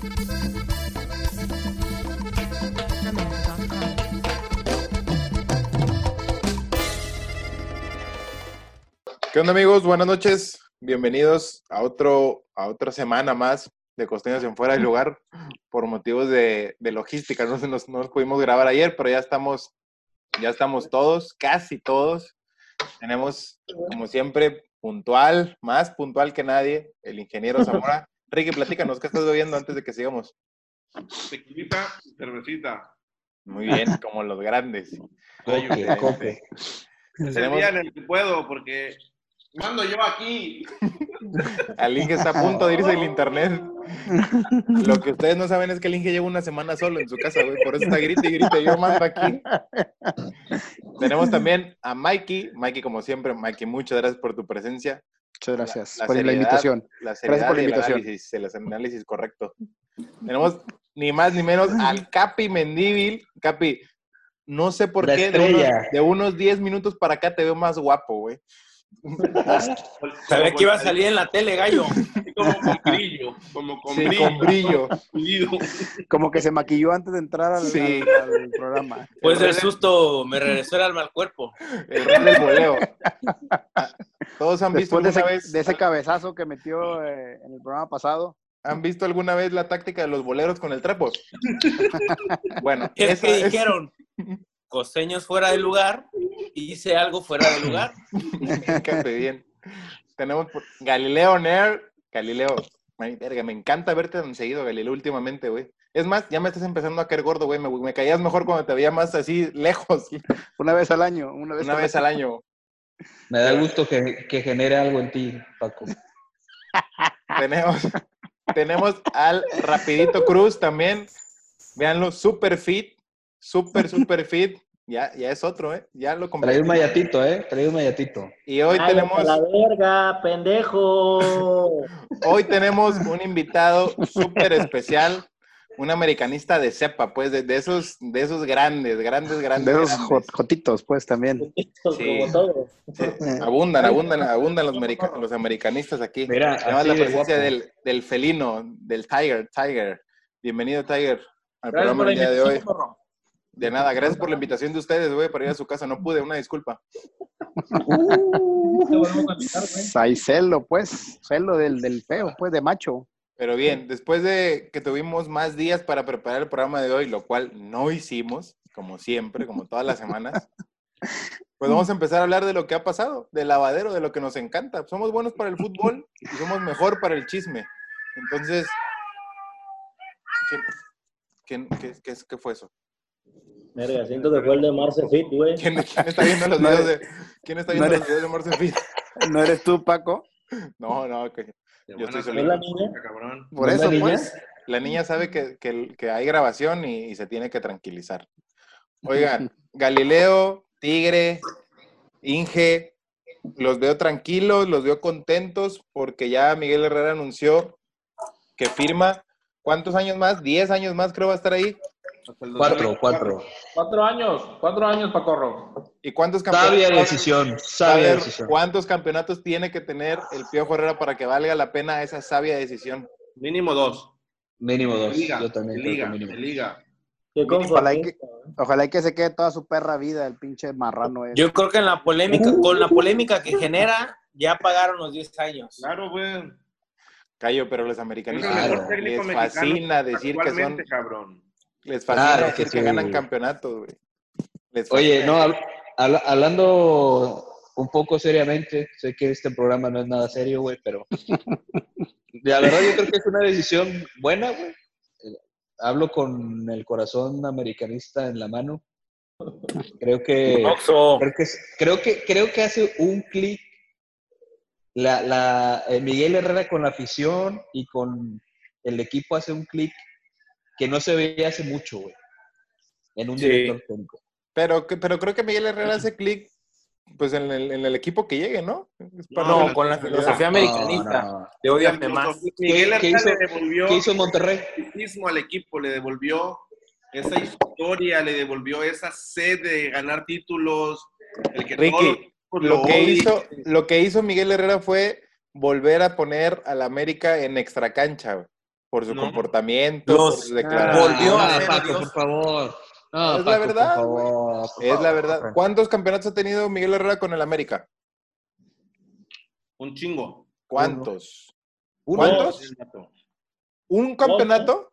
¿Qué onda amigos? Buenas noches. Bienvenidos a otro a otra semana más de Costeños en Fuera del Lugar por motivos de, de logística. No, nos, no nos pudimos grabar ayer, pero ya estamos, ya estamos todos, casi todos. Tenemos, como siempre, puntual, más puntual que nadie, el ingeniero Zamora. Ricky, platícanos, ¿qué estás bebiendo antes de que sigamos? Tequilita, cervecita. Muy bien, como los grandes. Coque, coque. Es el Tenemos- día en el que puedo, porque mando yo aquí. Al Inge está a punto de irse del internet. Lo que ustedes no saben es que el Inge lleva una semana solo en su casa, güey. Por eso está grite y grite. Yo mando aquí. Tenemos también a Mikey. Mikey, como siempre, Mikey, muchas gracias por tu presencia. Muchas gracias La- la por la invitación. La seriedad por la y el invitación. análisis, el análisis correcto. Tenemos ni más ni menos al Capi Mendívil. Capi, no sé por La qué de unos, de unos 10 minutos para acá te veo más guapo, güey. Sabía que iba a salir en la tele, gallo. Como con brillo, como con Sí, brillo. con brillo. Como que se maquilló antes de entrar al, Sí. al- al programa. Pues del susto me regresó el alma al cuerpo. El rey del voleo. Todos han visto de alguna ese, vez, de ese cabezazo que metió eh, en el programa pasado. han visto alguna vez la táctica de los boleros con el trapo. Bueno, Es esa que es- dijeron, costeños fuera del lugar, hice algo fuera del lugar. Fíjate bien. Tenemos por- Galileo Nair. Galileo, verga, me encanta verte tan seguido, Galileo, últimamente, güey. Es más, ya me estás empezando a caer gordo, güey. Me, me caías mejor cuando te veía más así lejos, Una vez al año. Una vez, una vez al año. Me da gusto que, que genere algo en ti, Paco. Tenemos, tenemos al Rapidito Cruz también. Véanlo, super fit, super, super fit. Ya, ya es otro, ¿eh? Ya lo Trae compré. un mayatito, ¿eh? Trae un mayatito. Y hoy Cállate tenemos, a la verga, pendejo. hoy tenemos un invitado súper especial, un americanista de cepa, pues, de, de esos, de esos grandes, grandes, grandes. De esos grandes. jot- jotitos, pues también. Sí. Como todo. Sí, abundan, abundan, abundan los, america- los americanistas aquí. Mira, así la presencia del, del felino, del Tiger, Tiger. Bienvenido, Tiger, al Gracias programa por la el día de hoy. De nada, gracias por la invitación de ustedes, güey, para ir a su casa. No pude, una disculpa. Hay celo, pues. Celo del, del feo, pues, de macho. Pero bien, después de que tuvimos más días para preparar el programa de hoy, lo cual no hicimos, como siempre, como todas las semanas, pues vamos a empezar a hablar de lo que ha pasado, del lavadero, de lo que nos encanta. Somos buenos para el fútbol y somos mejor para el chisme. Entonces, ¿qué, qué, qué- qué fue eso? Verga, siento que fue el de Marce Fit, güey. ¿Quién, quién está viendo los No videos eres- de, ¿quién está viendo no los eres- videos de Morse Fit? ¿No eres tú, Paco? No, no, que Yo estoy solito. la cabrón. por ¿No es eso, la niña? pues, la niña sabe que, que- que hay grabación y, y se tiene que tranquilizar. Oigan, Galileo, Tigre, Inge, los veo tranquilos, los veo contentos porque ya Miguel Herrera anunció que firma. ¿Cuántos años más? ¿10 años más creo va a estar ahí? Cuatro, 2024. cuatro. Cuatro años, cuatro años, Pacorro. ¿Y cuántos Sabia campeonatos? decisión, sabia ver, decisión. ¿Cuántos campeonatos tiene que tener el Piojo Herrera para que valga la pena esa sabia decisión? Mínimo dos. Mínimo dos. liga, Yo también liga, mínimo. liga. Ojalá que, ojalá y que se quede toda su perra vida, el pinche marrano ese. Yo creo que en la polémica, con la polémica que genera, ya pagaron los 10 años. Claro, güey. Callo, pero los americanistas Claro. les fascina decir que son, cabrón. Les fascina Claro decir que ganan campeonatos, güey. Les Oye, fascina no, hab- hablando un poco seriamente, sé que este programa no es nada serio, güey, pero la verdad yo creo que es una decisión buena, güey. Hablo con el corazón americanista en la mano. Creo que Oxo. creo que es- creo que creo que hace un clic la, la eh, Miguel Herrera con la afición y con el equipo hace un clic que no se veía hace mucho, güey. En un Sí. director técnico. Pero, pero creo que Miguel Herrera hace clic pues en el, en el equipo que llegue, ¿no? Es para- No, con la filosofía americanista. No, no. De odiame más. Miguel ¿Qué Herrera hizo- le devolvió ¿Qué hizo Monterrey? mismo al equipo, le devolvió esa historia, le devolvió esa sed de ganar títulos. El que Ricky, Lo que, hizo, lo que hizo Miguel Herrera fue volver a poner al América en extracancha. Por su No. comportamiento, por Los- sus declaraciones. Volvió a Paco, por favor. No, Es la verdad, Por favor, por Es la verdad. ¿Cuántos campeonatos ha tenido Miguel Herrera con el América? Un chingo. ¿Cuántos? Uno. ¿Cuántos? ¿Un campeonato?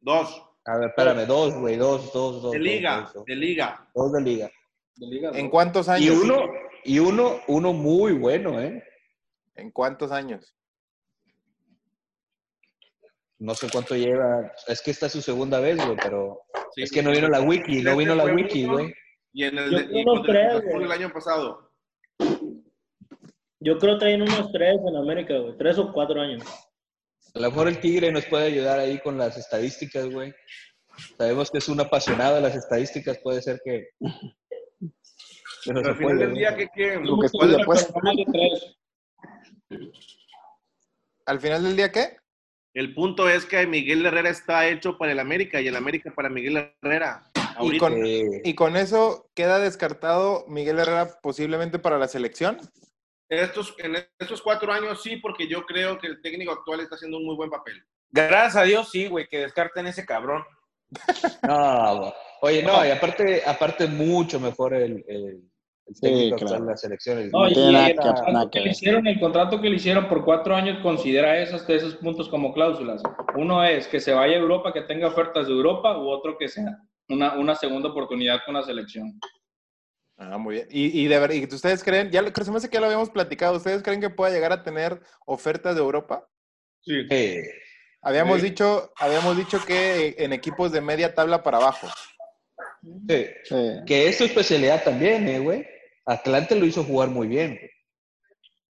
Dos. A ver, espérame, dos, güey, dos, dos, dos. De liga, dos, dos. de liga. Dos de liga. De liga, ¿En cuántos Y años? uno, y uno, uno muy bueno, ¿eh? ¿En cuántos años? No sé cuánto lleva. Es que esta es su segunda vez, güey, pero Sí, es que no vino la wiki, no vino la wiki, güey. Y en el, Yo de- creo el año pasado. Yo creo que traen unos tres en América, güey. Tres o cuatro años. A lo mejor el Tigre nos puede ayudar ahí con las estadísticas, güey. Sabemos que es un apasionado de las estadísticas, puede ser que. Pero al final del día, ¿qué, qué? Lo que ¿Cuál es estudia, la- pues. ¿Al final del día qué? El punto es que Miguel Herrera está hecho para el América y el América para Miguel Herrera. Y con, y con eso queda descartado Miguel Herrera posiblemente para la selección. Estos, en estos cuatro años sí, porque yo creo que el técnico actual está haciendo un muy buen papel. Gracias a Dios, sí, güey, que descarten ese cabrón. no, güey. oye, no, y aparte, aparte mucho mejor el, el, el técnico actual claro. de la selección. el- No, y el que- contrato que que le hicieron, el contrato que le hicieron por cuatro años considera esos, esos puntos como cláusulas. Uno es que se vaya a Europa, que tenga ofertas de Europa, u otro que sea una, una segunda oportunidad con la selección. Ah, muy bien. Y, y de ver- y ustedes creen, ya se me hace que ya lo habíamos platicado, ¿ustedes creen que pueda llegar a tener ofertas de Europa? Sí. Eh, Habíamos Sí. dicho, habíamos dicho que en equipos de media tabla para abajo. sí. Sí. Que es su especialidad también, eh, güey. Atlante lo hizo jugar muy bien.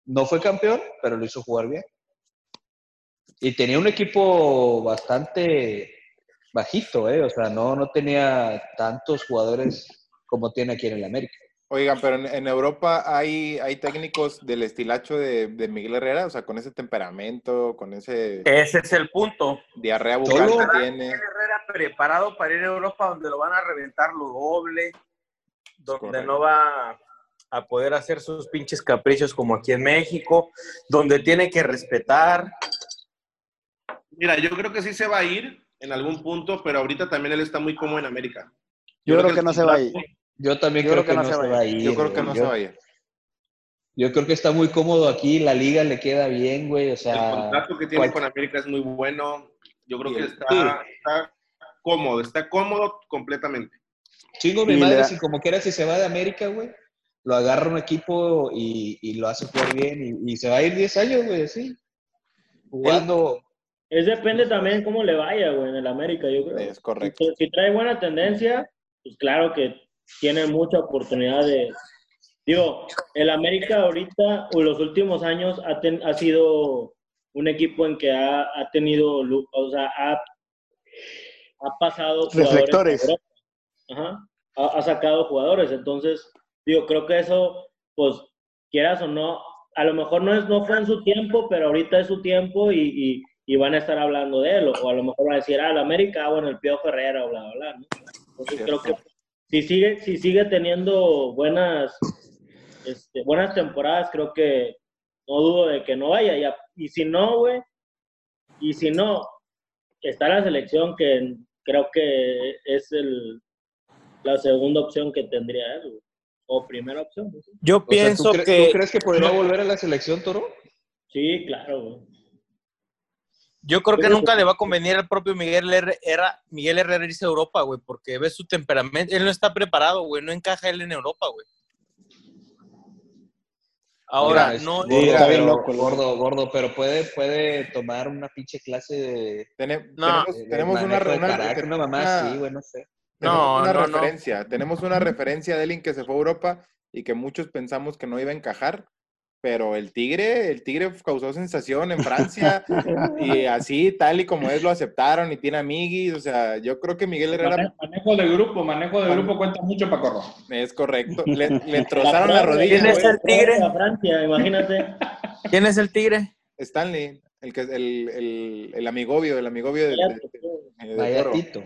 No fue campeón, pero lo hizo jugar bien. Y tenía un equipo bastante bajito, ¿eh? O sea, no, no tenía tantos jugadores como tiene aquí en el América. Oigan, pero en, en Europa hay, hay técnicos del estilacho de, de Miguel Herrera, o sea, con ese temperamento, con ese Ese es el punto. diarrea bucal que tiene. Herrera preparado para ir a Europa donde lo van a reventar lo doble, donde Correcto. no va a poder hacer sus pinches caprichos como aquí en México, donde tiene que respetar. Mira, yo creo que sí se va a ir en algún punto, pero ahorita también él está muy cómodo en América. Yo creo que el no se va a ir. Yo también creo, que, no se va a ir. Yo creo que no yo, se va a ir. yo creo que está muy cómodo aquí, la liga le queda bien, güey. O El sea, contrato que tiene cual- con América es muy bueno. Yo creo que el- está, sí. está cómodo, está cómodo completamente. Chingo mi Y madre, si como quiera, si se va de América, güey, lo agarra un equipo y, y lo hace jugar bien y, y se va a ir 10 años, güey, así. Jugando. Es depende también cómo le vaya, güey, en el América, yo creo. Es correcto. Si, si trae buena tendencia, pues claro que tiene mucha oportunidad de... Digo, el América ahorita, o los últimos años, ha, ten- ha sido un equipo en que ha, ha tenido, o sea, ha, ha pasado Reflectores. Ajá. Ha sacado jugadores. Entonces, digo, creo que eso, pues, quieras o no, a lo mejor no, es, no fue en su tiempo, pero ahorita es su tiempo y, y- y van a estar hablando de él. O, a lo mejor van a decir, ah, el América, ah, bueno, el Pío Herrera, o bla, bla, bla. ¿no? Entonces, creo que si sigue, si sigue teniendo buenas, este, buenas temporadas, creo que no dudo de que no vaya. Y, a- y si no, güey, y si no, está la selección que creo que es el, la segunda opción que tendría él, güey. O primera opción. Yo O sea, ¿tú, pienso que ¿tú crees que podría volver a la selección, Toro? Sí, claro, güey. yo creo que nunca le va a convenir al propio Miguel Herrera, Miguel Herrera irse a Europa, güey, porque ve su temperamento, él no está preparado, güey, no encaja él en Europa, güey. Ahora, Mira, no, gordo, está bien pero- loco gordo, gordo, pero puede, puede tomar una pinche clase de, Tene- No. tenemos, de tenemos una, de una- mamá una- así, güey, no sé. Tenemos No, una no, no. referencia. Tenemos una referencia de alguien que se fue a Europa y que muchos pensamos que no iba a encajar, pero el Tigre, el Tigre causó sensación en Francia y así, tal y como es, lo aceptaron y tiene amiguis. O sea, yo creo que Miguel Herrera Mane- Manejo de grupo, manejo de grupo cuenta mucho para correr. es correcto. Le, le trozaron la rodilla. ¿Quién es el Tigre? A Francia, imagínate. ¿quién es el Tigre? Stanley, el, que, el, el, el amigobio, el amigobio de, de- de- de Vaya Toro. Tito.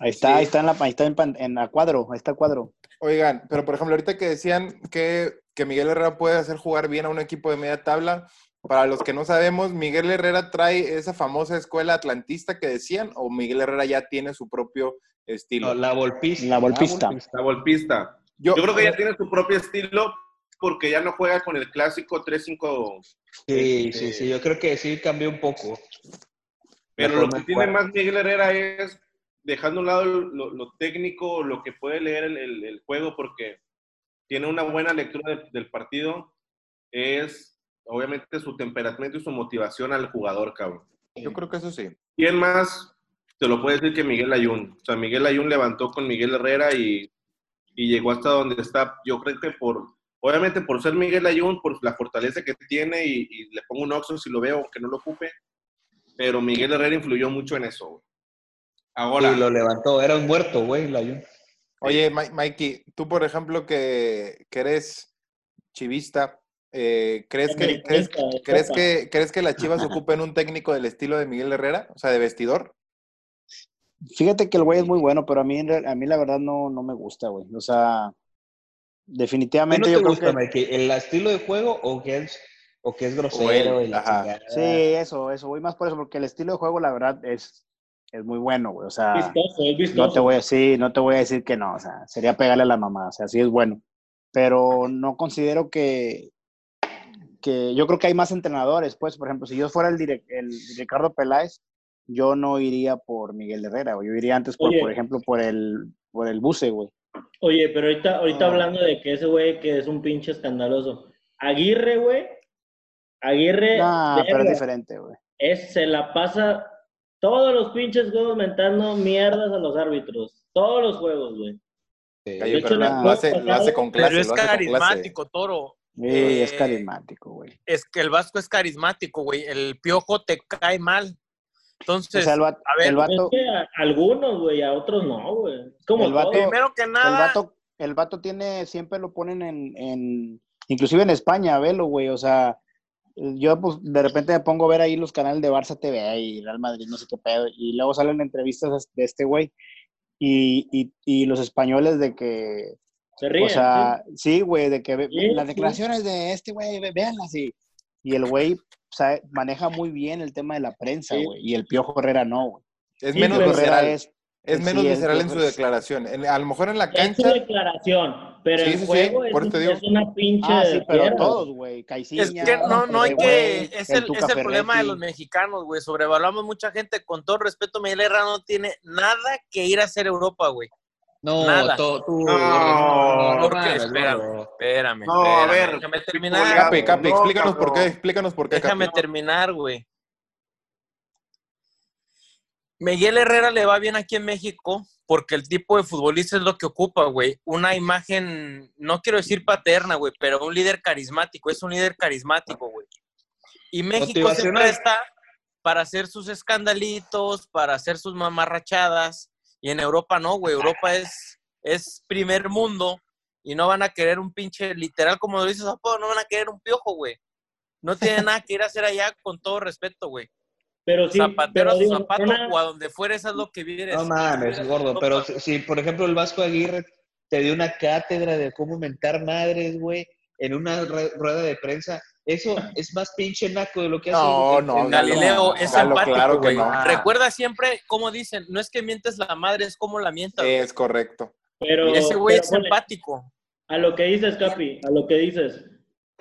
Ahí está, Sí. ahí está en la, ahí está en, pan- en la cuadro, ahí está el cuadro. Oigan, pero por ejemplo, ahorita que decían que, que Miguel Herrera puede hacer jugar bien a un equipo de media tabla, para los que no sabemos, ¿Miguel Herrera trae esa famosa escuela atlantista que decían o Miguel Herrera ya tiene su propio estilo? No, la volpista. La volpista. La golpista. Yo, Yo creo que ya tiene su propio estilo porque ya no juega con el clásico 3-5. Sí, sí, sí, yo creo que sí cambió un poco. Pero lo que tiene más Miguel Herrera es dejando a un lado lo, lo técnico, lo que puede leer el, el- el juego, porque tiene una buena lectura de- del partido. Es obviamente su temperamento y su motivación al jugador, cabrón. yo creo que eso sí. ¿Quién más te lo puede decir que Miguel Ayun? O sea, Miguel Ayun levantó con Miguel Herrera y, y llegó hasta donde está. Yo creo que por, obviamente por ser Miguel Ayun, por la fortaleza que tiene y, y le pongo un oxo si lo veo, aunque no lo ocupe, pero Miguel Herrera influyó mucho en eso. Ahora, Y lo levantó, era un muerto, güey, la Jun. Oye, Mi- Mikey, tú, por ejemplo, que, que eres chivista, eh, ¿crees, que, crees, crees, que, ¿crees que las chivas ocupen un técnico del estilo de Miguel Herrera? O sea, de vestidor. Fíjate que el güey es muy bueno, pero a mí, a mí la verdad no, no me gusta, güey. O sea, ¿Qué no definitivamente te yo creo gusta, que... Mikey? ¿El estilo de juego o que es, o que es grosero? O él, y la? Sí, eso, eso. Voy más por eso, porque el estilo de juego, la verdad, es, es muy bueno, güey. O sea, Vistoso, es vistoso. no te voy a decir, no te voy a decir que no. O sea, sería pegarle a la mamá. O sea, sí es bueno. Pero no considero que, que yo creo que hay más entrenadores. Pues, por ejemplo, si yo fuera el, direc- el Ricardo Peláez, yo no iría por Miguel Herrera, güey. Yo iría antes, por, Oye. por ejemplo, por el, por el Buce, güey. Oye, pero ahorita, ahorita Ah. hablando de que ese güey que es un pinche escandaloso. Aguirre, güey. Aguirre, Nah, pero es diferente, güey. es, se la pasa todos los pinches juegos mentando mierdas a los árbitros. Todos los juegos, güey. Sí. Pero la- lo, lo hace, lo hace con clase. Pero es carismático, Toro. Sí, es Eh, carismático, güey. Es que el Vasco es carismático, güey. El piojo te cae mal. O Entonces, sea, el vato, a ver, el vato, Es que a algunos, güey, a otros no, güey. Es como El vato- todo. primero que el nada, vato, el vato tiene, siempre lo ponen en, en inclusive en España, velo, güey, o sea, yo pues de repente me pongo a ver ahí los canales de Barça TV y Real Madrid, no sé qué pedo, y luego salen entrevistas de este güey, y, y, y los españoles de que, Se ríen. o sea, sí, güey, de que Sí, las sí. declaraciones de este güey, véanlas, y, y el güey sabe- maneja muy bien el tema de la prensa, Sí. güey, y el Piojo Herrera no, güey. Es Sí, menos visceral. es, Es sí, menos es- visceral en su es- declaración. En- a lo mejor en la Es su cancha. declaración, pero Sí, el sí, juego es, por eso te digo. es una pinche. Ah, sí, pero todos, güey. Es que no, no hay que. Es el, es el problema de los mexicanos, güey. Sobrevaluamos mucha gente. Con todo respeto, Miguel Herrera no tiene nada que ir a hacer Europa, güey. No, Nada. to- tú. No, no, ¿por qué? mames, Espérame. Espérame. No, a ver, Déjame terminar. Capi, Capi, No, explícanos por qué, explícanos por qué, Déjame Capi. terminar, güey. Miguel Herrera le va bien aquí en México porque el tipo de futbolista es lo que ocupa, güey. Una imagen, no quiero decir paterna, güey, pero un líder carismático. Es un líder carismático, güey. Y México se presta para hacer sus escandalitos, para hacer sus mamarrachadas. Y en Europa no, güey. Europa es, es primer mundo y no van a querer un pinche, literal, como lo dice Zapo, no van a querer un piojo, güey. No tiene nada que ir a hacer allá con todo respeto, güey. Pero sí, Zapatero pero a su digo, zapato una- o a donde fueres, haz lo que vieres. No mames, gordo, pero si, si, por ejemplo el Vasco Aguirre te dio una cátedra de cómo mentar madres, güey, en una rueda de prensa, eso es más pinche naco de lo que hace No, no, el- Galileo no, es Galo, empático, claro que güey. no. Recuerda siempre, como dicen, no es que mientes la madre, es como la mientas. Es correcto. pero, Ese güey es empático. a lo que dices, Capi, a lo que dices.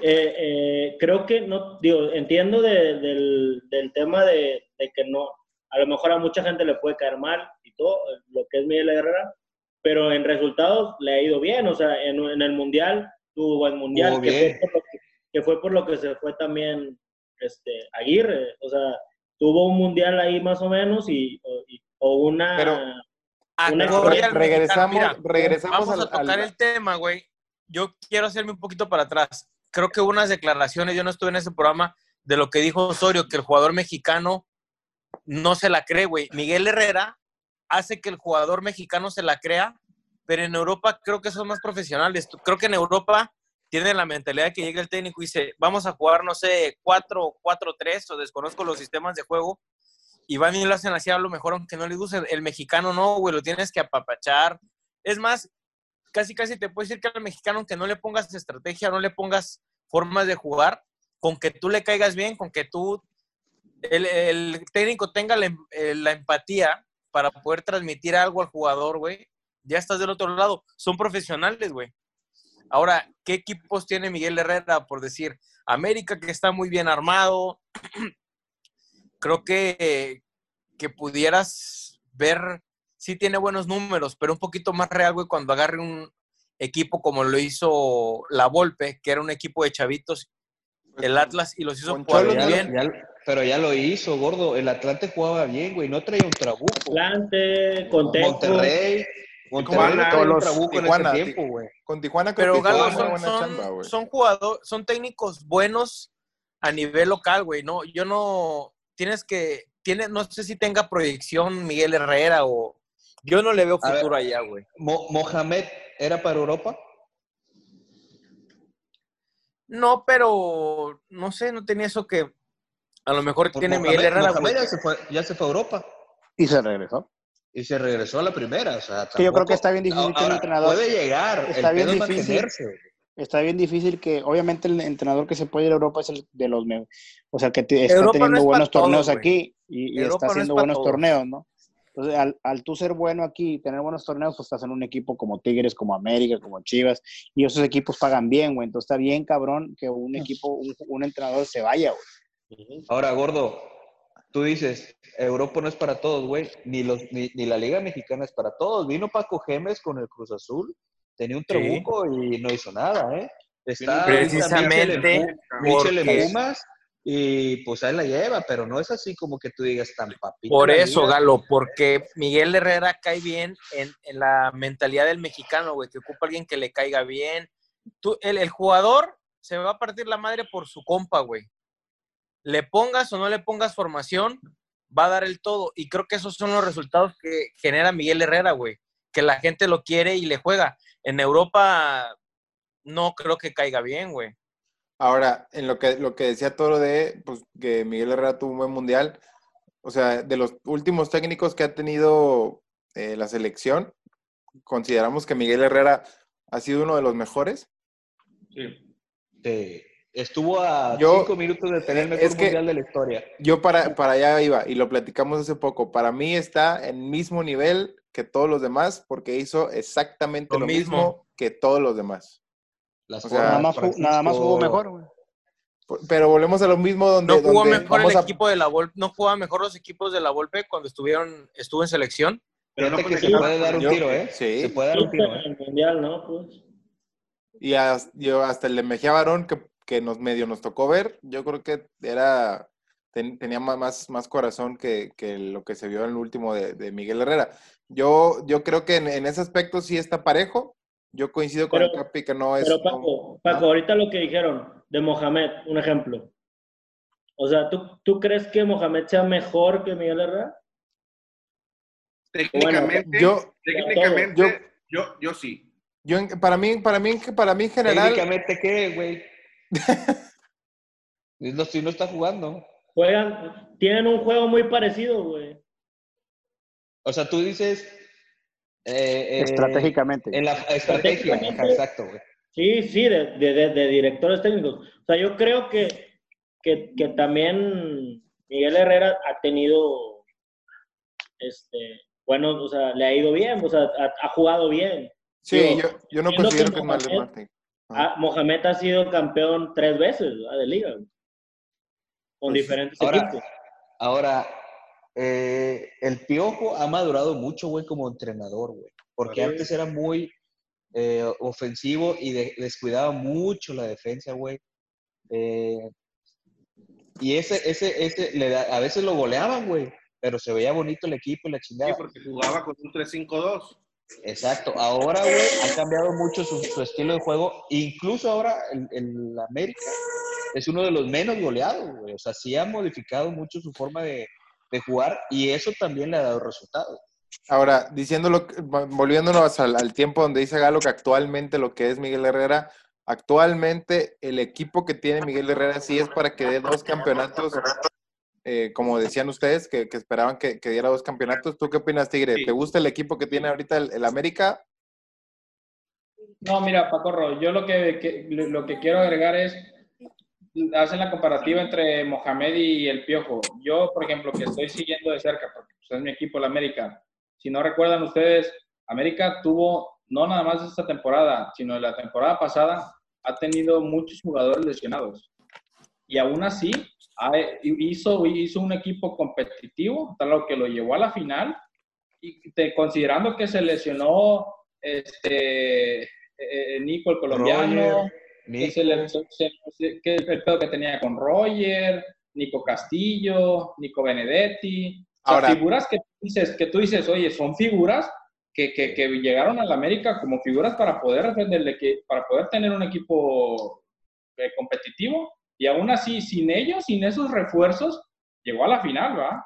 Eh, eh, creo que no, digo, entiendo de- del, del tema de, de que no, a lo mejor a mucha gente le puede caer mal y todo, lo que es Miguel Herrera, pero en resultados le ha ido bien, o sea, en, en el Mundial tuvo buen Mundial, que fue, por lo que, que fue por lo que se fue también este, Aguirre, o sea, tuvo un Mundial ahí más o menos y, o, y- o una... Pero- Una- regresamos- mexicano. Mira, regresamos Vamos a tocar al- el tema, güey. Yo quiero hacerme un poquito para atrás. Creo que unas declaraciones, yo no estuve en ese programa, de lo que dijo Osorio, que el jugador mexicano no se la cree, güey. Miguel Herrera hace que el jugador mexicano se la crea, pero en Europa creo que son más profesionales. Creo que en Europa tienen la mentalidad de que llega el técnico y dice, vamos a jugar, no sé, 4-4-3 o desconozco los sistemas de juego, y van y lo hacen así a lo mejor aunque no le guste. El mexicano no, güey, lo tienes que apapachar. Es más, casi casi te puedo decir que al mexicano aunque no le pongas estrategia, no le pongas formas de jugar, con que tú le caigas bien, con que tú, el, el técnico tenga la, eh, la empatía para poder transmitir algo al jugador, güey, ya estás del otro lado. Son profesionales, güey. Ahora, ¿qué equipos tiene Miguel Herrera? Por decir, América que está muy bien armado. Creo que, que pudieras ver, sí tiene buenos números, pero un poquito más real, güey, cuando agarre un equipo como lo hizo la Volpe, que era un equipo de chavitos, el Atlas, y los hizo Con jugar muy Ya- bien. ya- pero ya lo hizo, gordo. El Atlante jugaba bien, güey. No traía un trabuco. Atlante, Contejo. Monterrey. Tijuana, trabuco Tijuana, en Ti- ese tiempo, güey. Con Tijuana creo Pero que Galo, son, buena son, chamba, güey. son jugadores, son técnicos buenos a nivel local, güey. No, yo no, tienes que, tiene, no sé si tenga proyección Miguel Herrera o yo no le veo ver. futuro allá, güey. Mo- Mohamed era para Europa. No, pero no sé, no tenía eso que a lo mejor Por tiene Mohamed- Miguel Herrera, Mohamed güey. ya se, fue, ya se fue a Europa Y se regresó. y se regresó a la primera. O sea, yo creo que está bien difícil que un Ahora, entrenador- Puede llegar. está el bien difícil. mantenerse. Está bien difícil que, obviamente, el entrenador que se puede ir a Europa es el de los mejores. O sea, que te- está Europa no teniendo es buenos todos, torneos aquí y, está no haciendo buenos todos. torneos, ¿no? Entonces, al, al tú ser bueno aquí y tener buenos torneos, pues estás en un equipo como Tigres, como América, como Chivas, y esos equipos pagan bien, güey. Entonces está bien, cabrón, que un equipo, un, un entrenador se vaya, güey. Ahora, gordo, tú dices, Europa no es para todos, güey. Ni, los, ni, ni la Liga Mexicana es para todos. Vino Paco Gemes con el Cruz Azul, tenía un trabuco y no hizo nada, ¿eh? Está Precisamente porque- Pumas y pues ahí la lleva, pero no es así como que tú digas tan papito. Por eso. Galo, porque Miguel Herrera cae bien en, en la mentalidad del mexicano, güey, que ocupa alguien que le caiga bien. Tú, el, el jugador se va a partir la madre por su compa, güey. Le pongas o no le pongas formación, va a dar el todo. Y creo que esos son los resultados que genera Miguel Herrera, güey. Que la gente lo quiere y le juega. En Europa no creo que caiga bien, güey. Ahora, en lo que, lo que decía Toro de pues, que Miguel Herrera tuvo un buen mundial, o sea, de los últimos técnicos que ha tenido eh, la selección, consideramos que Miguel Herrera ha sido uno de los mejores. Sí. Sí. Estuvo a Yo- cinco minutos de tener el mejor es que- mundial de la historia. Yo para, para allá iba y lo platicamos hace poco. Para mí está en mismo nivel que todos los demás porque hizo exactamente Lo lo, mismo. mismo. que todos los demás. Las O sea, Nada más, ju- nada más jugó mejor, güey. Pero volvemos a lo mismo donde, No jugó donde mejor el a- equipo de la Volpe, no jugaba mejor los equipos de la Volpe cuando estuvieron, estuvo en selección. Pero no que se puede dar un yo- tiro, ¿eh? sí. Se puede dar un tiro, ¿eh? en el mundial, ¿no? Pues. Y as- yo hasta el de Mejía Barón, que, que nos medio nos tocó ver, yo creo que era ten- tenía más, más corazón que, que lo que se vio en el último de, de Miguel Herrera. Yo, yo creo que en, en ese aspecto sí está parejo. Yo coincido con Pero- el Capi que no es. Pero Paco, Paco, ahorita lo que dijeron de Mohamed, un ejemplo. O sea, ¿tú, ¿tú crees que Mohamed sea mejor que Miguel Herrera? Técnicamente, yo, técnicamente yo- yo, yo, sí. yo, para mí, para mí, para mí en general, Técnicamente, ¿qué, güey? no, si no está jugando. Juegan, tienen un juego muy parecido, güey. O sea, tú dices... eh, eh, Estratégicamente. En la estrategia, exacto, güey. Sí, sí, de, de- de- de directores técnicos. O sea, yo creo que, que, que también Miguel Herrera ha tenido, este, bueno, o sea, le ha ido bien, o sea, ha, ha jugado bien. sí, Digo, yo, yo no considero que que es mal de Mohamed- Martín. Ah, Mohamed ha sido campeón tres veces ¿verdad? de liga, con Pues, diferentes ahora- equipos. Ahora, eh, el Piojo ha madurado mucho, güey, como entrenador, güey. Porque Sí. antes era muy eh, ofensivo y de- descuidaba mucho la defensa, güey. Eh, y ese, ese, ese, le da- a veces lo goleaban, güey. Pero se veía bonito el equipo y la Sí, chingada. porque jugaba con un 3-5-2. Exacto. Ahora, güey, ha cambiado mucho su, su estilo de juego. Incluso ahora el, el América es uno de los menos goleados, güey. O sea, sí ha modificado mucho su forma de, de jugar y eso también le ha dado resultados. Ahora, diciéndolo, volviéndonos al, al tiempo donde dice Galo que actualmente lo que es Miguel Herrera, actualmente el equipo que tiene Miguel Herrera sí es para que dé dos campeonatos, eh, como decían ustedes, que, que esperaban que, que diera dos campeonatos. ¿Tú qué opinas, Tigre? Sí. ¿Te gusta el equipo que tiene ahorita el, el América? No, mira, Pacorro, yo lo que, que- lo que quiero agregar es, hacen la comparativa entre Mohamed y el Piojo. Yo, por ejemplo, que estoy siguiendo de cerca, porque pues, es mi equipo, el América. Si no recuerdan ustedes, América tuvo, no nada más esta temporada, sino la temporada pasada, ha tenido muchos jugadores lesionados. Y aún así, hizo, hizo un equipo competitivo, tal que lo llevó a la final. Y te- considerando que se lesionó este, eh, Nico, el colombiano, Roger, que, se le- se- se- que el pedo que tenía con Roger, Nico Castillo, Nico Benedetti. O sea, Ahora- figuras que tú dices, que tú dices, oye, son figuras que, que, que llegaron a la América como figuras para poder defenderle, que, para poder tener un equipo eh, competitivo. Y aún así, sin ellos, sin esos refuerzos, llegó a la final, ¿va?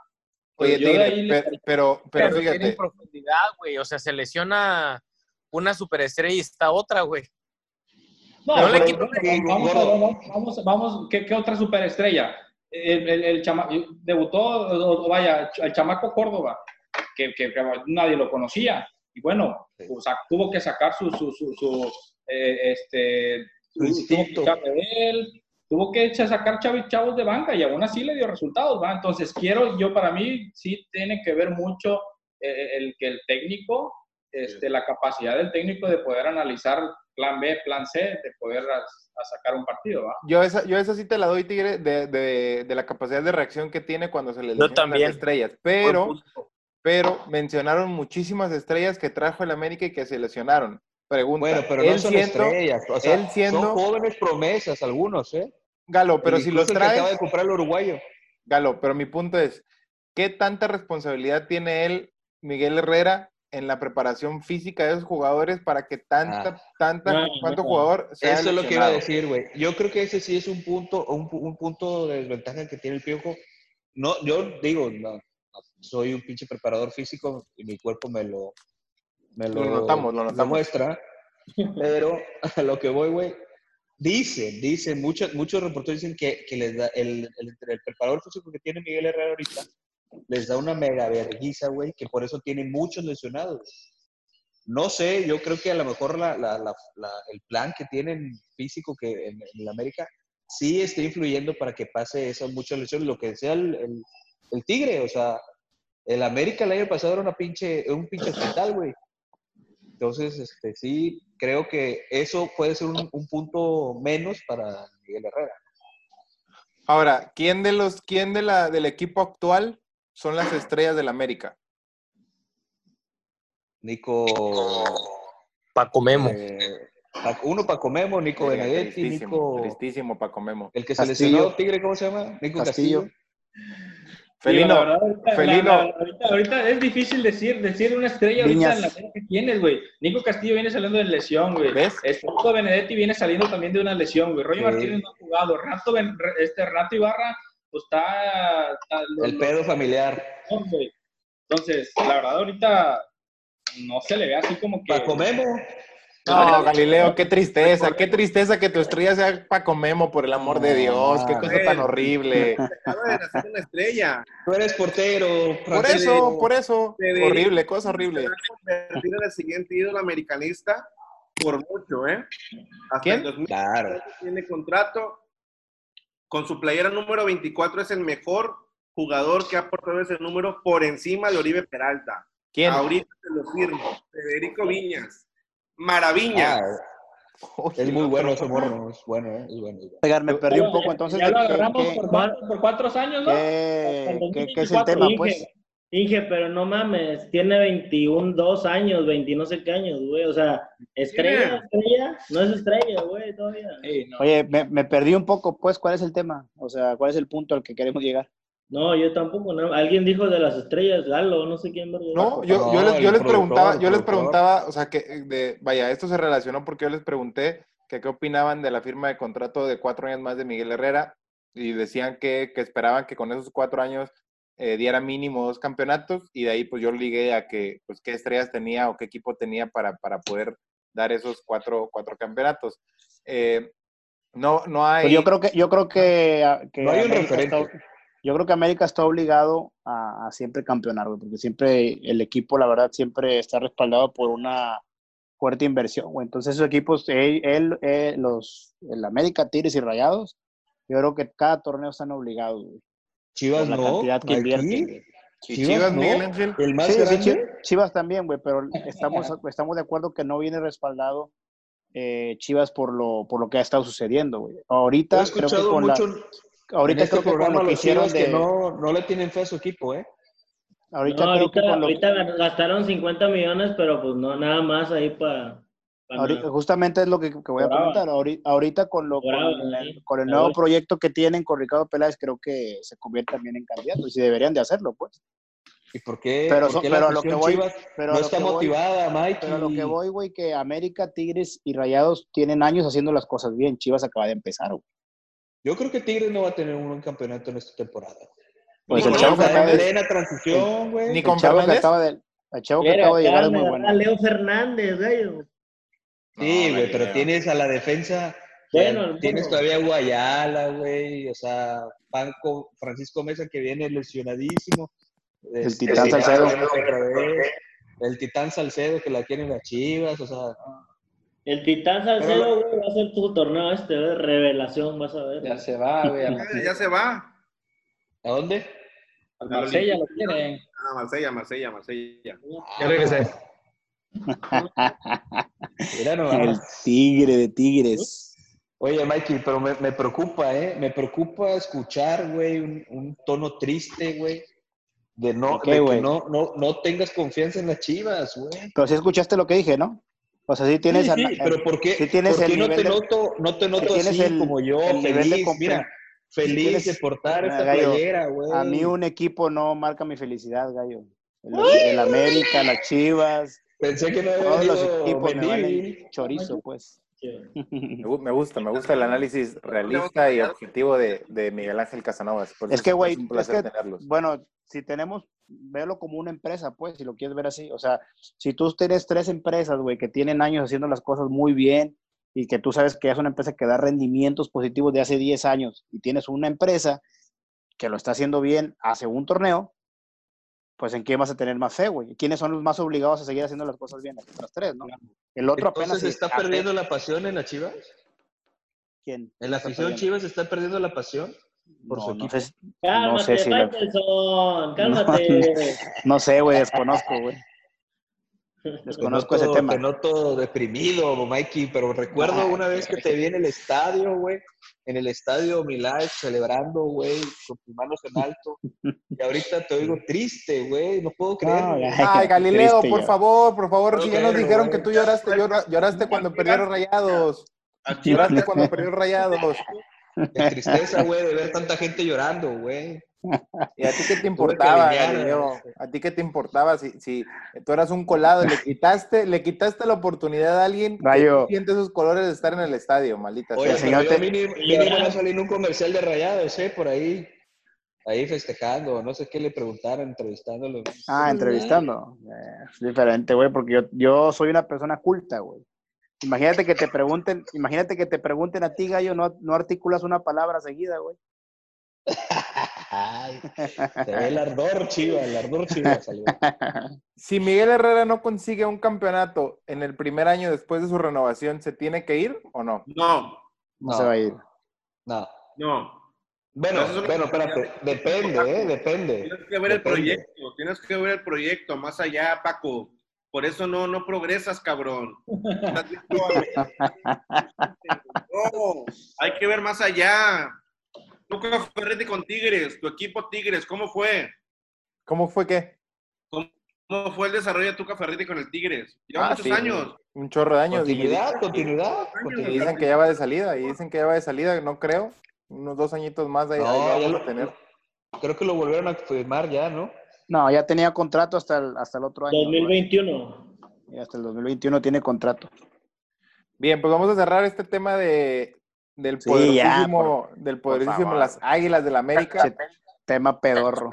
Pues Oye, yo de Tigre, ahí le- pe- pero, pero Pero tiene fíjate, profundidad, güey. O sea, se lesiona una superestrella y está otra, güey. No, Pero el pero equipo- vamos, vamos, vamos, vamos, vamos, ¿qué, qué otra superestrella? El, el, el chama- debutó, o- o vaya, el chamaco Córdoba, que, que- que nadie lo conocía. Y bueno, Sí. pues, tuvo que sacar su, su, su, su, eh, este, Su tuvo que instinto. él, tuvo que sacar chavos, chavos de banca y aún así le dio resultados, ¿va? Entonces, quiero, yo para mí sí tiene que ver mucho eh, el que el técnico, este, la capacidad del técnico de poder analizar plan B, plan C, de poder a, a sacar un partido, ¿va? yo esa, yo esa sí te la doy, Tigre, de, de, de la capacidad de reacción que tiene cuando se le lesionan las estrellas. Pero, pero mencionaron muchísimas estrellas que trajo el América y que se lesionaron. Pregunta, Bueno, pero no él son siendo, estrellas. O sea, él siendo- son jóvenes promesas algunos, ¿eh? Galo, pero si los que acaba de comprar el uruguayo. Galo, pero mi punto es, ¿qué tanta responsabilidad tiene él, Miguel Herrera, en la preparación física de esos jugadores para que tanta, tanta, No, cuánto no. jugador sea Eso es lo que iba a decir, güey. Yo creo que ese sí es un punto, un, un punto de desventaja que tiene el piojo. No, yo digo, no, no, soy un pinche preparador físico y mi cuerpo me lo, me Lo notamos, lo notamos. muestra. Pero a lo que voy, güey, dicen, dicen, muchos, muchos reporteros dicen que, que les da el, el, el preparador físico que tiene Miguel Herrera ahorita les da una mega vergüenza, güey, que por eso tiene muchos lesionados. No sé, yo creo que a lo mejor el plan que tienen físico que en, en la América sí está influyendo para que pase esas muchas lesiones, lo que el, el Tigre, o sea, el América el año pasado era una pinche, un pinche hospital, güey. Entonces, este, sí, creo que eso puede ser un, un punto menos para Miguel Herrera. Ahora, ¿quién de los, quién de la, del equipo actual son las estrellas del América? Nico. Paco Memo. eh, uno Paco Memo, Nico Verga, Benedetti, tristísimo, Nico. tristísimo Paco Memo. El que se lesionó, Tigre, ¿cómo se llama? Nico Castillo. Castillo. Felino, la verdad, ahorita, Felino. la- la- ahorita, ahorita es difícil decir, decir una estrella ahorita en la América que tienes, güey. Nico Castillo viene saliendo de lesión, güey. ¿Ves? Este Nico Benedetti viene saliendo también de una lesión, güey. Roger Sí. Martínez no ha jugado. Rato, Ben- este Rato Ibarra, pues está. está- lo- El lo- pedo familiar. Entonces, la verdad, ahorita no se le ve así como que. Paco Memo. No, Galileo, qué tristeza, qué tristeza que tu estrella sea Paco Memo, por el amor de Dios, qué cosa tan horrible. Acaba de nacer una estrella. Tú eres portero. Por eso, por eso, horrible, cosa horrible. Convertir en el siguiente ídolo americanista por mucho, ¿eh? Hasta ¿Quién? el 2000 Claro. tiene contrato. Con su playera número 24 es el mejor jugador que ha aportado ese número por encima de Oribe Peralta. ¿Quién? Ahorita te lo firmo. Federico Viñas. Maravilla. Ah, es muy no, bueno ese morro. Es bueno, ¿eh? Es bueno. es bueno. Pegar, me perdí un poco, entonces. Ya lo ¿qué- agarramos qué- por, cuatro, por cuatro años, ¿no? qué- es el 2024, tema, pues? Inge, pero no mames, tiene 21, 2 años, 20 no sé qué años, güey. O sea, estrella, estrella, no es estrella, güey, todavía. No. Oye, me, me perdí un poco, pues, ¿cuál es el tema? O sea, ¿cuál es el punto al que queremos llegar? No, yo tampoco, no. Alguien dijo de las estrellas, Galo, no sé quién. No, yo, No, yo les, yo les preguntaba, yo les preguntaba, o sea, que de, vaya, esto se relacionó porque yo les pregunté que qué opinaban de la firma de contrato de cuatro años más de Miguel Herrera y decían que, que esperaban que con esos cuatro años eh, diera mínimo dos campeonatos y de ahí pues yo ligué a que, pues qué estrellas tenía o qué equipo tenía para, para poder dar esos cuatro, cuatro campeonatos. Eh, no, no hay... Pues yo creo que, yo creo que, a- que No hay un América referente. está- yo creo que América está obligado a, a siempre campeonar, güey, porque siempre el equipo, la verdad, siempre está respaldado por una fuerte inversión, güey. Entonces esos equipos, él, él, eh, los, el América, Tigres y Rayados, Yo creo que cada torneo están obligados, güey. Chivas la no. cantidad que aquí, invierten, güey. ¿Y Chivas Chivas, no. Miguel Ángel? El más Sí, grande. Chi- Chivas también, güey, pero estamos, estamos de acuerdo que no viene respaldado eh, Chivas por lo, por lo que ha estado sucediendo, güey. Ahorita he creo que escuchado con la, mucho ahorita en este creo que con programa lo que hicieron de, que no, no le tienen fe a su equipo, ¿eh? ahorita No, creo que ahorita, con lo ahorita gastaron 50 millones, pero pues no, nada más ahí para... ahorita- justamente es lo que, que voy a comentar. Ahorita, ahorita con lo con el, sí. con el nuevo proyecto que tienen con Ricardo Peláez, creo que se convierte también en candidato y si deberían de hacerlo, pues. ¿Y por qué, Pero por son- qué pero la a lo que voy- Chivas Pero no está que voy- motivada, Mike? Pero a lo que voy, güey, que América, Tigres y Rayados tienen años haciendo las cosas bien. Chivas acaba de empezar, güey. Yo creo que Tigres no va a tener un buen campeonato en esta temporada. Pues Ni el con chavo que Leo acaba de, transición, güey. Ni el con chavo que acaba de, el chavo que acaba de llegar es muy bueno. Leo Fernández, gallo. Sí, güey, no pero tienes a la defensa. Bueno, el tienes todavía Guayala, güey. O sea, Banco, Francisco Mesa que viene lesionadísimo. Este, Titán Salcedo. viene otra vez. El Titán Salcedo que la quieren las chivas. O sea, El Titán Salcedo, güey, va a ser tu torneo este, güey, revelación, vas a ver. Ya se va, güey. Ya se va. ¿a dónde? a Marsella lo quieren. Ah, Marsella, Marsella, Marsella. Ya regresé. Mira El tigre de tigres. Oye, Mikey, pero me, me preocupa, ¿eh? Me preocupa escuchar, güey, un, un tono triste, güey. De, no, ¿Por qué, de que no, no, no tengas confianza en las chivas, güey. Pero si escuchaste lo que dije, ¿no? O sea, sí tienes... Sí, a- sí, pero ¿por qué, sí tienes por qué el no, te de- noto, no te noto así el- como yo, el nivel de feliz? compre- Mira, feliz tienes- de portar Mira, esta Gallo, playera, güey. A mí un equipo no marca mi felicidad, gallo. El, el América, las Chivas, Pensé que no había todos los equipos me valen chorizo, pues. Me gu- me gusta, me gusta el análisis realista y objetivo de, de Miguel Ángel Casanovas. Por Es que, güey, es un es placer que, tenerlos. bueno, si tenemos, véalo como una empresa, pues, si lo quieres ver así. O sea, si tú tienes tres empresas, güey, que tienen años haciendo las cosas muy bien y que tú sabes que es una empresa que da rendimientos positivos de hace 10 años y tienes una empresa que lo está haciendo bien hace un torneo, pues ¿en quién vas a tener más fe, güey? ¿Quiénes son los más obligados a seguir haciendo las cosas bien? Las tres, ¿no? El otro apenas... Entonces, ¿está ape- perdiendo la pasión en las chivas? ¿Quién? ¿En la Está afición perdiendo? chivas está perdiendo la pasión? por No, su no sé, Cálmate, No sé si cálmate. no sé, güey, desconozco, güey. Te Desconozco noto, ese tema. Te noto deprimido, Mikey, pero recuerdo Ay, una vez que te vi en el estadio, güey, en el estadio Milage, celebrando, güey, con tus manos en alto. Y ahorita te oigo triste, güey, no puedo creer. No. Ay, Galileo, Triste por favor, por favor, No si ya nos dijeron que tú lloraste, llora- lloraste cuando perdieron rayados. Lloraste cuando perdieron rayados. De tristeza, güey, de ver tanta gente llorando, güey. ¿Y a ti qué te que importaba, Galileo? ¿A ti qué te importaba si, si tú eras un colado? Le quitaste, le quitaste la oportunidad a alguien que Gallo. no siente esos colores de estar en el estadio, maldita Oye, sea. señor te- mínimo, mínimo no salí en un comercial de rayados, ¿eh? Por ahí, ahí festejando, no sé qué le preguntaron, entrevistándolo. Ah, entrevistando. Eh, es diferente, güey, porque yo, yo soy una persona culta, güey. Imagínate que te pregunten, imagínate que te pregunten a ti, gallo, no, no articulas una palabra seguida, güey. Ay, se ve el ardor chiva, el ardor chiva salió. Si Miguel Herrera no consigue un campeonato en el primer año después de su renovación, ¿se tiene que ir o no? No, No, se va a ir. No. no. Bueno, Eso es lo bueno, espérate, depende, ¿eh? Depende. Tienes que ver el proyecto, tienes que ver el proyecto más allá, Paco. Por eso no, no progresas, cabrón. No, hay que ver más allá. Tuca Ferretti con Tigres, tu equipo Tigres, ¿cómo fue? ¿Cómo fue que? ¿Cómo fue el desarrollo de Tuca Ferretti con el Tigres? Lleva Ah, muchos sí, años. Un chorro de años. Continuidad, continuidad. y dicen que ya va de salida, y dicen que ya va de salida, no creo. Unos dos añitos más ahí, ahí No, ya vamos lo- a tener. Creo que lo volvieron a firmar ya, ¿no? No, ya tenía contrato hasta el, hasta el otro año. ¿no? 2021. Y hasta el 2021 tiene contrato. Bien, pues vamos a cerrar este tema de del Sí, ya, del poderosísimo las Águilas del América. Che, tema pedorro.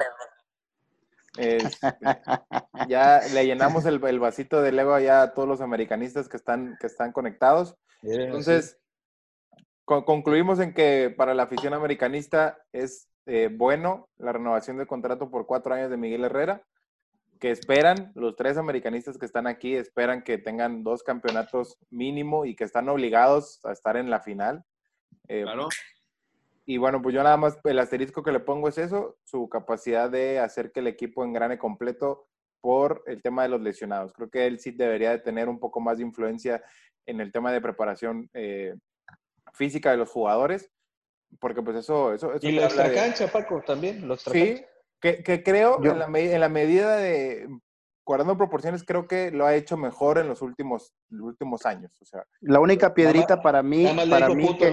Este, ya le llenamos el, el vasito de Lego ya a todos los americanistas que están, que están conectados. Entonces, con- concluimos en que para la afición americanista es eh, bueno la renovación de contrato por cuatro años de Miguel Herrera, que esperan, los tres americanistas que están aquí, esperan que tengan dos campeonatos mínimo y que están obligados a estar en la final. Eh, Claro. y bueno, pues yo nada más el asterisco que le pongo es eso, su capacidad de hacer que el equipo engrane completo por el tema de los lesionados. Creo que él sí debería de tener un poco más de influencia en el tema de preparación eh, física de los jugadores, porque pues eso... eso, eso Y la habla de- extracancha, Paco, también. La Sí, extracancha. que, que creo, Yo- en, la, me- en la medida de, guardando proporciones, creo que lo ha hecho mejor en los últimos, los últimos años. O sea, La única piedrita Nada- para mí, para mí que,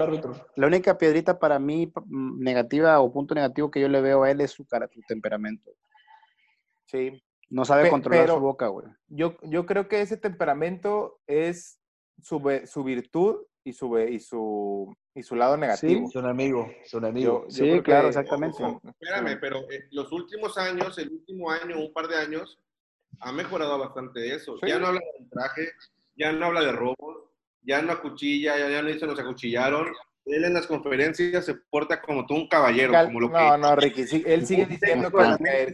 la única piedrita para mí mm, negativa o punto negativo que yo le veo a él es su cara, su temperamento. sí, No sabe Pe- controlar pero- su boca, güey. yo, yo creo que ese temperamento es su, su virtud y su, y, su, y su lado negativo. Es un amigo, es un amigo. Yo- yo Sí, claro, que- exactamente. son- Espérame, pero eh, los últimos años, el último año, un par de años, ha mejorado bastante eso. Sí. Ya no habla de traje, ya no habla de robos, ya no acuchilla, ya, ya no dice nos acuchillaron. Él en las conferencias se porta como todo un caballero, Cal- como lo no, que... no, Ricky, sí, él sigue diciendo que,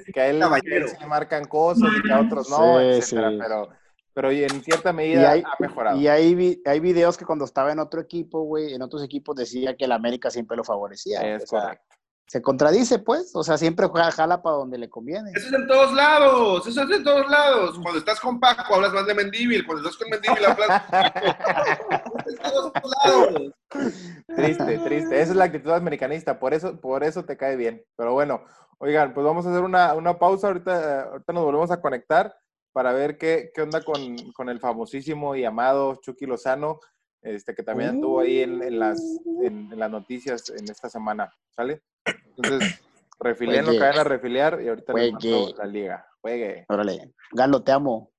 que- que a él, Caballero. sí le marcan cosas y que a otros no, Sí, etcétera, sí. pero, pero en cierta Y medida hay, ha mejorado. y hay, vi- hay videos que cuando estaba en otro equipo, güey, en otros equipos decía que el América siempre lo favorecía. es o sea, correcto. Se contradice, pues. O sea, siempre juega- jala para donde le conviene. Eso es en todos lados, eso es en todos lados. Cuando estás con Paco hablas más de Mendívil, cuando estás con Mendívil hablas todos lados. Triste, triste. Esa es la actitud americanista, por eso, por eso te cae bien. Pero bueno, oigan, pues vamos a hacer una, una pausa. Ahorita, eh, ahorita nos volvemos a conectar para ver qué, qué onda con, con el famosísimo y amado Chucky Lozano, este, que también estuvo ahí en, en las, en, en las noticias en esta semana. ¿Sale? Entonces, refiliendo, Juegue. caen a refiliar y ahorita les mando la liga. Juegue. Órale, Galo, te amo.